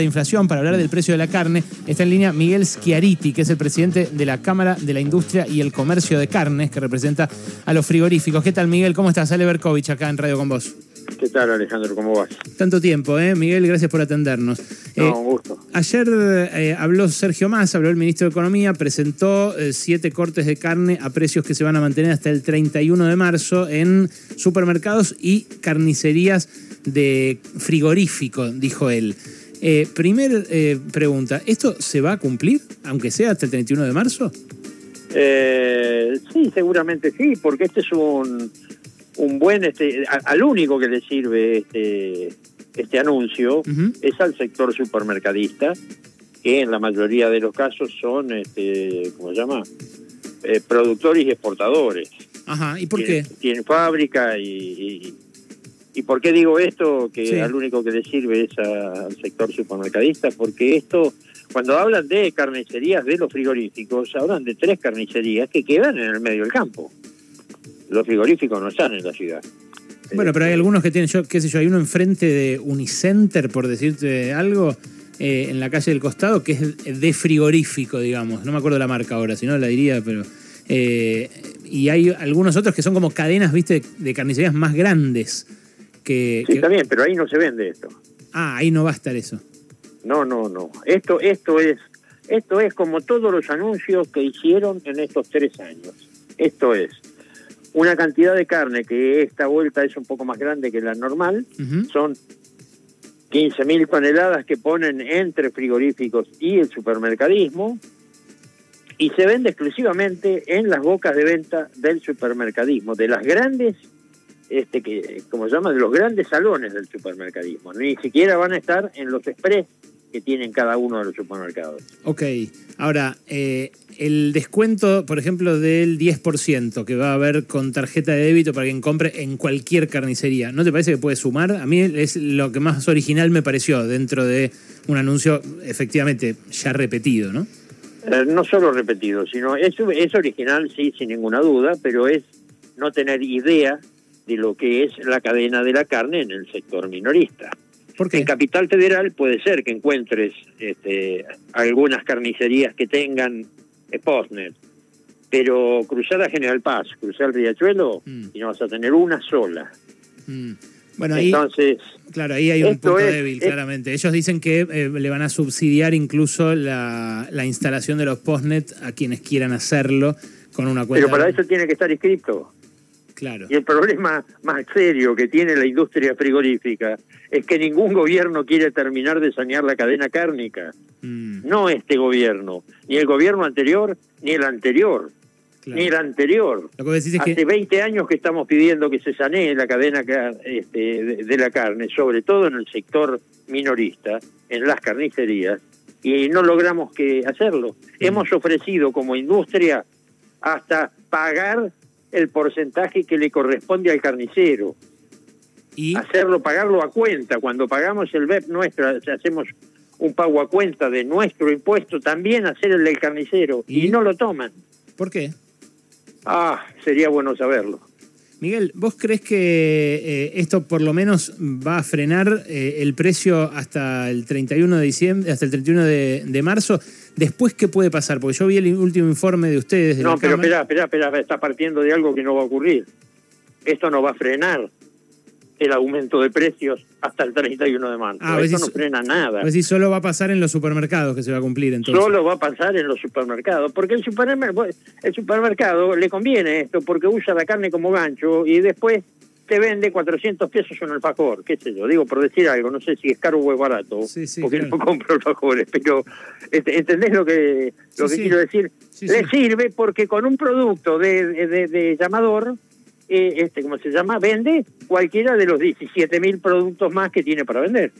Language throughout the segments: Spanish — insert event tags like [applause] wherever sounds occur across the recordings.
de inflación para hablar del precio de la carne. Está en línea Miguel Schiariti, que es el presidente de la Cámara de la Industria y el Comercio de Carnes, que representa a los frigoríficos. ¿Qué tal, Miguel? ¿Cómo estás? Ale Berkovich acá en Radio con vos. ¿Qué tal, Alejandro? ¿Cómo vas? Tanto tiempo, ¿eh? Miguel, gracias por atendernos. No, Eh, un gusto. Ayer eh, habló Sergio Massa, habló el ministro de Economía, presentó eh, siete cortes de carne a precios que se van a mantener hasta el 31 de marzo en supermercados y carnicerías de frigorífico, dijo él. Eh, primer eh, pregunta, ¿esto se va a cumplir, aunque sea hasta el 31 de marzo? Eh, sí, seguramente sí, porque este es un, un buen, este, a- al único que le sirve este, este anuncio es al sector supermercadista, que en la mayoría de los casos son, este, ¿cómo se llama? Eh, productores y exportadores. Ajá, ¿y por qué? Tienen, tienen fábrica y, y, y ¿por qué digo esto? Que Sí. al único que le sirve es a- al sector supermercadista, porque esto, cuando hablan de carnicerías de los frigoríficos, hablan de tres carnicerías que quedan en el medio del campo. Los frigoríficos no están en la ciudad. Bueno, pero hay algunos que tienen, yo qué sé yo, hay uno enfrente de Unicenter, por decirte algo, eh, en la calle del costado, que es de frigorífico, digamos. No me acuerdo la marca ahora, si no la diría, pero... eh, y hay algunos otros que son como cadenas, viste, de carnicerías más grandes. Que, Sí, que- está bien, pero ahí no se vende esto. ah, ahí no va a estar eso. No, no, no. Esto, esto es, esto es como todos los anuncios que hicieron en estos tres años. Esto es una cantidad de carne que esta vuelta es un poco más grande que la normal. Ujú. Son 15.000 toneladas que ponen entre frigoríficos y el supermercadismo y se vende exclusivamente en las bocas de venta del supermercadismo, de las grandes, este que como se llama, de los grandes salones del supermercadismo. Ni siquiera van a estar en los express que tienen cada uno de los supermercados. Ok, ahora, eh, el descuento, por ejemplo, del 10% que va a haber con tarjeta de débito para quien compre en cualquier carnicería, ¿no te parece que puede sumar? A mí es lo que más original me pareció dentro de un anuncio efectivamente ya repetido, ¿no? Eh, no solo repetido, sino es, es original, sí, sin ninguna duda, pero es no tener idea de lo que es la cadena de la carne en el sector minorista. ¿Por qué? En Capital Federal puede ser que encuentres este, algunas carnicerías que tengan postnet, pero cruzar a General Paz, cruzar el Riachuelo, Mm. y no vas a tener una sola. Mm. Bueno, ahí, Entonces, claro, ahí hay un punto es- débil, es- claramente. Ellos dicen que eh, le van a subsidiar incluso la, la instalación de los postnet a quienes quieran hacerlo con una cuenta. pero para eso tiene que estar inscrito. Claro. Y el problema más serio que tiene la industria frigorífica es que ningún gobierno quiere terminar de sanear la cadena cárnica. Mm, No este gobierno, ni el gobierno anterior, ni el anterior, claro. ni el anterior. Lo que vos decís es Hace que 20 años que estamos pidiendo que se sanee la cadena ca- este, de, de la carne, sobre todo en el sector minorista, en las carnicerías, y no logramos que hacerlo. Hemos ofrecido como industria hasta pagar el porcentaje que le corresponde al carnicero, y hacerlo, pagarlo a cuenta. Cuando pagamos el BEP nuestro, hacemos un pago a cuenta de nuestro impuesto, también hacer el del carnicero, ¿Y? y no lo toman. ¿por qué? Ah, sería bueno saberlo. Miguel, ¿vos crees que eh, esto por lo menos va a frenar eh, el precio hasta el 31 de diciembre, hasta el 31 de, de marzo? Después, ¿qué puede pasar? Porque yo vi el último informe de ustedes. De No, la pero espera, espera, espera, está partiendo de algo que no va a ocurrir. Esto no va a frenar el aumento de precios hasta el 31 de marzo. Ah, vos Esto decís- no frena nada. Es decir, solo va a pasar en los supermercados que se va a cumplir entonces. Solo va a pasar en los supermercados, porque el, supermer- el supermercado le conviene esto, porque usa la carne como gancho y después te vende 400 pesos un alfajor, qué sé yo, digo por decir algo, no sé si es caro o es barato, Sí, sí, porque claro. no compro alfajores, pero este, ¿entendés lo que, lo Sí, que quiero decir? Le sirve porque con un producto de, de- de- de llamador, eh, este, ¿cómo se llama? Vende cualquiera de los 17 mil productos más que tiene para vender.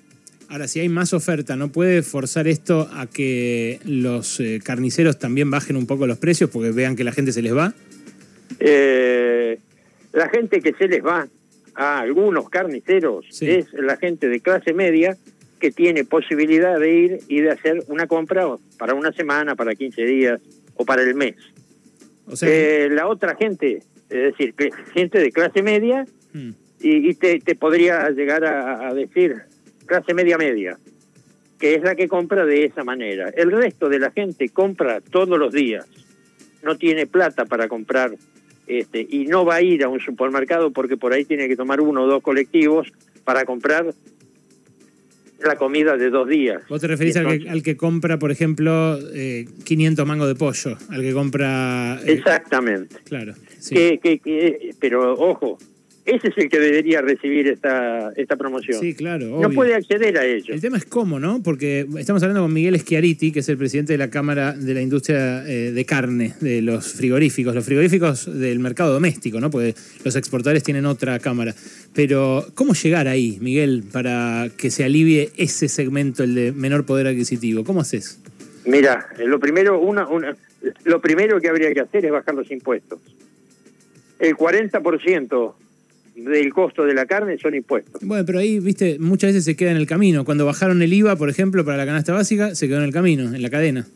Ahora, si hay más oferta, ¿no puede forzar esto a que los eh, carniceros también bajen un poco los precios porque vean que la gente se les va? Eh, la gente que se les va a algunos carniceros Sí. es la gente de clase media que tiene posibilidad de ir y de hacer una compra para una semana, para 15 días o para el mes. O sea, Eh, la otra gente, es decir, que gente de clase media, mm, y, y te, te podría llegar a, a decir clase media media. que es la que compra de esa manera. El resto de la gente compra todos los días, no tiene plata para comprar este, y no va a ir a un supermercado porque por ahí tiene que tomar uno o dos colectivos para comprar la comida de dos días. ¿Vos te referís al, que, compra, por ejemplo, eh, 500 mangos de pollo? Al que compra... Eh, Exactamente. Claro. Que, que, pero ojo, ese es el que debería recibir esta, esta promoción. Sí, claro. No puede acceder a ello. El tema es cómo, ¿no? Porque estamos hablando con Miguel Schiariti, que es el presidente de la Cámara de la Industria eh, de Carne, de los frigoríficos, los frigoríficos del mercado doméstico, ¿no? Porque los exportadores tienen otra Cámara. Pero, ¿cómo llegar ahí, Miguel, para que se alivie ese segmento, el de menor poder adquisitivo? ¿Cómo haces? Mira, lo primero, una, una, lo primero que habría que hacer es bajar los impuestos. El 40% del costo de la carne son impuestos. Bueno, pero ahí, viste, muchas veces se queda en el camino. Cuando bajaron el IVA, por ejemplo, para la canasta básica, se quedó en el camino, en la cadena.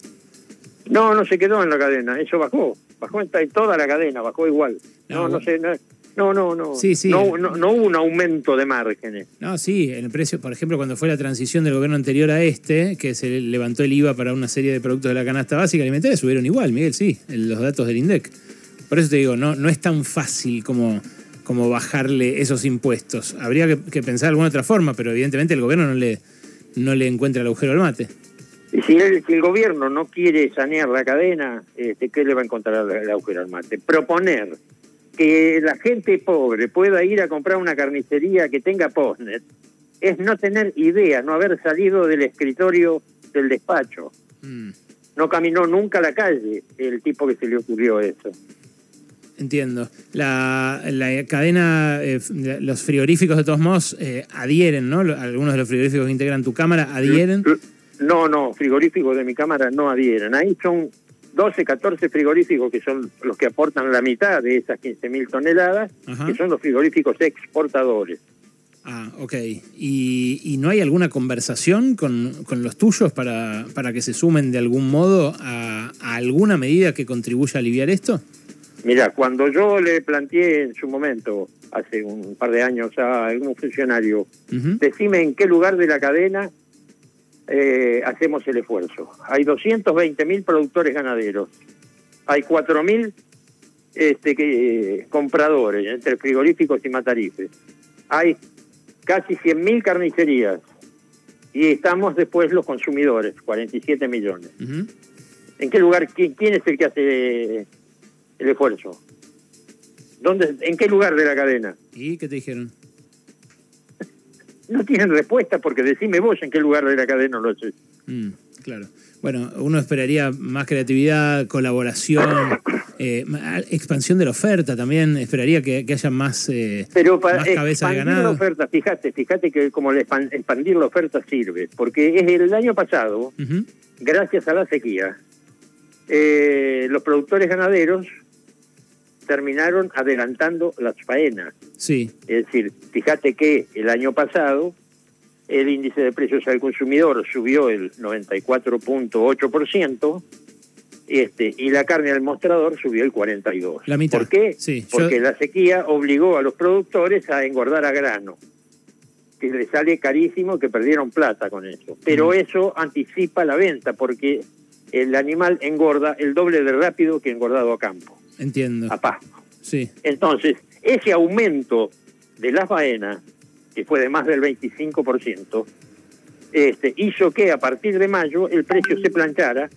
No, no se quedó en la cadena, eso bajó. Bajó en toda la cadena, bajó igual. No, no, sé. No, no, no. Sí, sí. No, no, hubo un aumento de márgenes. No, sí, el precio, por ejemplo, cuando fue la transición del gobierno anterior a este, que se levantó el IVA para una serie de productos de la canasta básica alimentaria, subieron igual, Miguel, sí, los datos del INDEC. Por eso te digo, no, no es tan fácil como como bajarle esos impuestos. Habría que, pensar de alguna otra forma, pero evidentemente el gobierno no le, no le encuentra el agujero al mate. Y si el, el gobierno no quiere sanear la cadena, este, ¿qué le va a encontrar el agujero al mate? Proponer que la gente pobre pueda ir a comprar una carnicería que tenga postnet es no tener idea, no haber salido del escritorio del despacho. Mm. No caminó nunca a la calle el tipo que se le ocurrió eso. Entiendo. La, la cadena, eh, los frigoríficos de todos modos eh, adhieren, ¿no? Algunos de los frigoríficos que integran tu cámara adhieren. No, no, frigoríficos de mi cámara no adhieren. Ahí son 12, 14 frigoríficos que son los que aportan la mitad de esas 15.000 toneladas, que son los frigoríficos exportadores. Ah, ok. ¿Y, y no hay alguna conversación con, con, los tuyos para, para que se sumen de algún modo a, a alguna medida que contribuya a aliviar esto? Mira, cuando yo le planteé en su momento, hace un par de años a algún funcionario, decime en qué lugar de la cadena eh, hacemos el esfuerzo. Hay 220 mil productores ganaderos, hay 4 mil este, que, compradores entre frigoríficos y matarifes, hay casi 100 mil carnicerías. Y estamos después los consumidores, 47 millones. ¿En qué lugar, quién, quién es el que hace el esfuerzo. ¿Dónde, ¿En qué lugar de la cadena? ¿Y qué te dijeron? No tienen respuesta porque decime vos en qué lugar de la cadena lo haces. Mm, claro. Bueno, uno esperaría más creatividad, colaboración, [coughs] eh, expansión de la oferta también. Esperaría que, haya más, eh, Pero para cabeza de ganado. la oferta, fíjate, fíjate que como expandir la oferta sirve, porque es el año pasado, gracias a la sequía, eh, los productores ganaderos terminaron adelantando las faenas. Sí. Es decir, fíjate que el año pasado el índice de precios al consumidor subió el 94.8%, este, y la carne al mostrador subió el 42%. La mitad. ¿Por qué? Sí, Porque la sequía obligó a los productores a engordar a grano, que les sale carísimo, que perdieron plata con eso. Pero eso anticipa la venta, porque el animal engorda el doble de rápido que engordado a campo. Entiendo. A pasto. Sí. Entonces, ese aumento de la faena, que fue de más del 25%, este, hizo que a partir de mayo el precio se planchara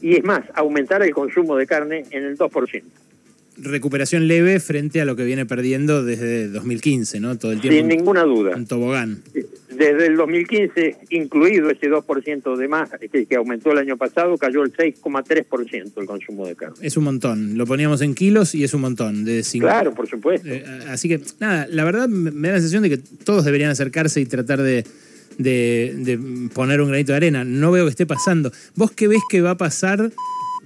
y es más, aumentara el consumo de carne en el 2% recuperación leve frente a lo que viene perdiendo desde 2015, ¿no? Todo el tiempo. Sin ninguna duda. En tobogán. Desde el 2015, incluido ese 2% de más que, aumentó el año pasado, cayó el 6,3% el consumo de carne. Es un montón. Lo poníamos en kilos y es un montón. De Claro, por supuesto. Eh, así que, nada, la verdad me da la sensación de que todos deberían acercarse y tratar de, de poner un granito de arena. No veo que esté pasando. ¿Vos qué ves que va a pasar?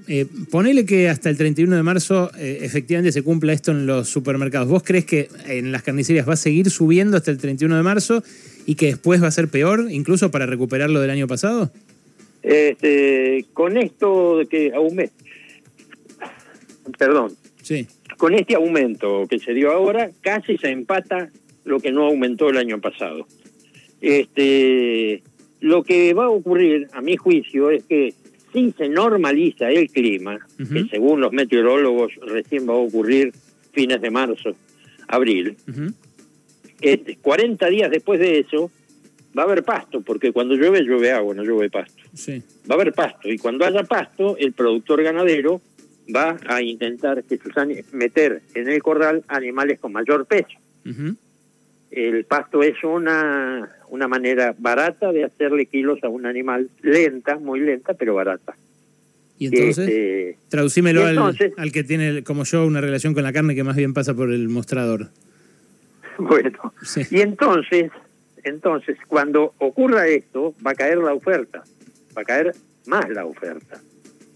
Eh, ponele que hasta el 31 de marzo eh, efectivamente se cumpla esto en los supermercados. ¿Vos crees que en las carnicerías va a seguir subiendo hasta el 31 de marzo y que después va a ser peor, incluso para recuperar lo del año pasado? Este, con esto de que perdón, sí. con este aumento que se dio ahora, casi se empata lo que no aumentó el año pasado. Este, lo que va a ocurrir, a mi juicio, es que si se normaliza el clima, que según los meteorólogos recién va a ocurrir fines de marzo, abril, 40 días después de eso va a haber pasto, porque cuando llueve, llueve agua, no llueve pasto. Sí. Va a haber pasto, y cuando haya pasto, el productor ganadero va a intentar que sus meter en el corral animales con mayor peso. El pasto es una, una manera barata de hacerle kilos a un animal, lenta, muy lenta, pero barata. Y entonces, este, traducímelo al, que tiene, como yo, una relación con la carne que más bien pasa por el mostrador. [laughs] Bueno, y entonces, entonces, cuando ocurra esto, va a caer la oferta, va a caer más la oferta.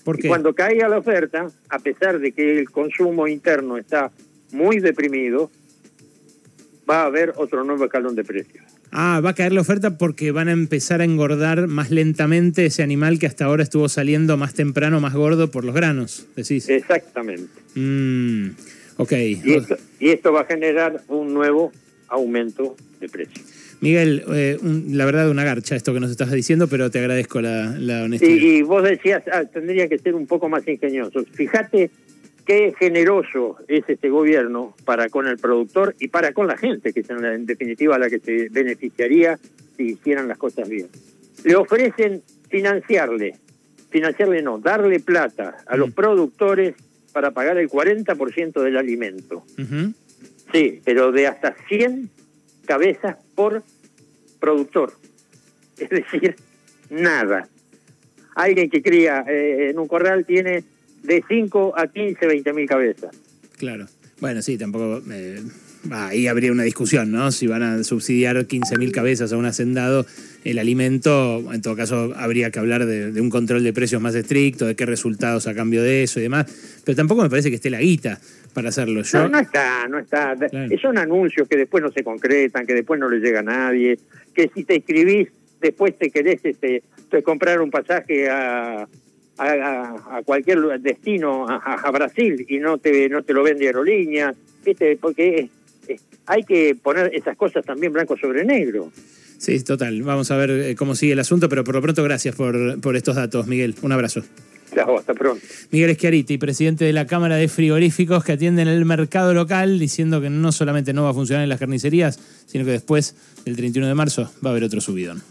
¿Por qué? Y cuando caiga la oferta, a pesar de que el consumo interno está muy deprimido, va a haber otro nuevo escalón de precios. Ah, va a caer la oferta porque van a empezar a engordar más lentamente ese animal que hasta ahora estuvo saliendo más temprano, más gordo por los granos, decís. Exactamente. Mm, ok. Y esto, va a generar un nuevo aumento de precios. Miguel, eh, la verdad una garcha esto que nos estás diciendo, pero te agradezco la, honestidad. Y, y vos decías, ah, tendría que ser un poco más ingenioso. Fíjate qué generoso es este gobierno para con el productor y para con la gente, que es en definitiva la que se beneficiaría si hicieran las cosas bien. Le ofrecen financiarle, financiarle no, darle plata a los productores para pagar el 40% del alimento. Sí, pero de hasta 100 cabezas por productor. [laughs] Es decir, nada. Alguien que cría eh, en un corral tiene de 5 a 15, 20 mil cabezas. Claro. Bueno, sí, tampoco... Eh, ahí habría una discusión, ¿no? Si van a subsidiar 15 mil cabezas a un hacendado el alimento, en todo caso habría que hablar de, un control de precios más estricto, de qué resultados a cambio de eso y demás, pero tampoco me parece que esté la guita para hacerlo. Yo... No, no está, no está. Son anuncios que después no se concretan, que después no le llega a nadie, que si te inscribís, después te querés este, te comprar un pasaje a a, cualquier destino, a, Brasil, y no te, no te lo vende aerolínea, ¿viste? porque hay que poner esas cosas también blanco sobre negro. Sí, total. Vamos a ver eh, cómo sigue el asunto, pero por lo pronto gracias por, por estos datos, Miguel. Un abrazo. Chao, hasta pronto. Miguel Schiariti, presidente de la Cámara de Frigoríficos que atienden el mercado local, diciendo que no solamente no va a funcionar en las carnicerías, sino que después, el 31 de marzo, va a haber otro subidón.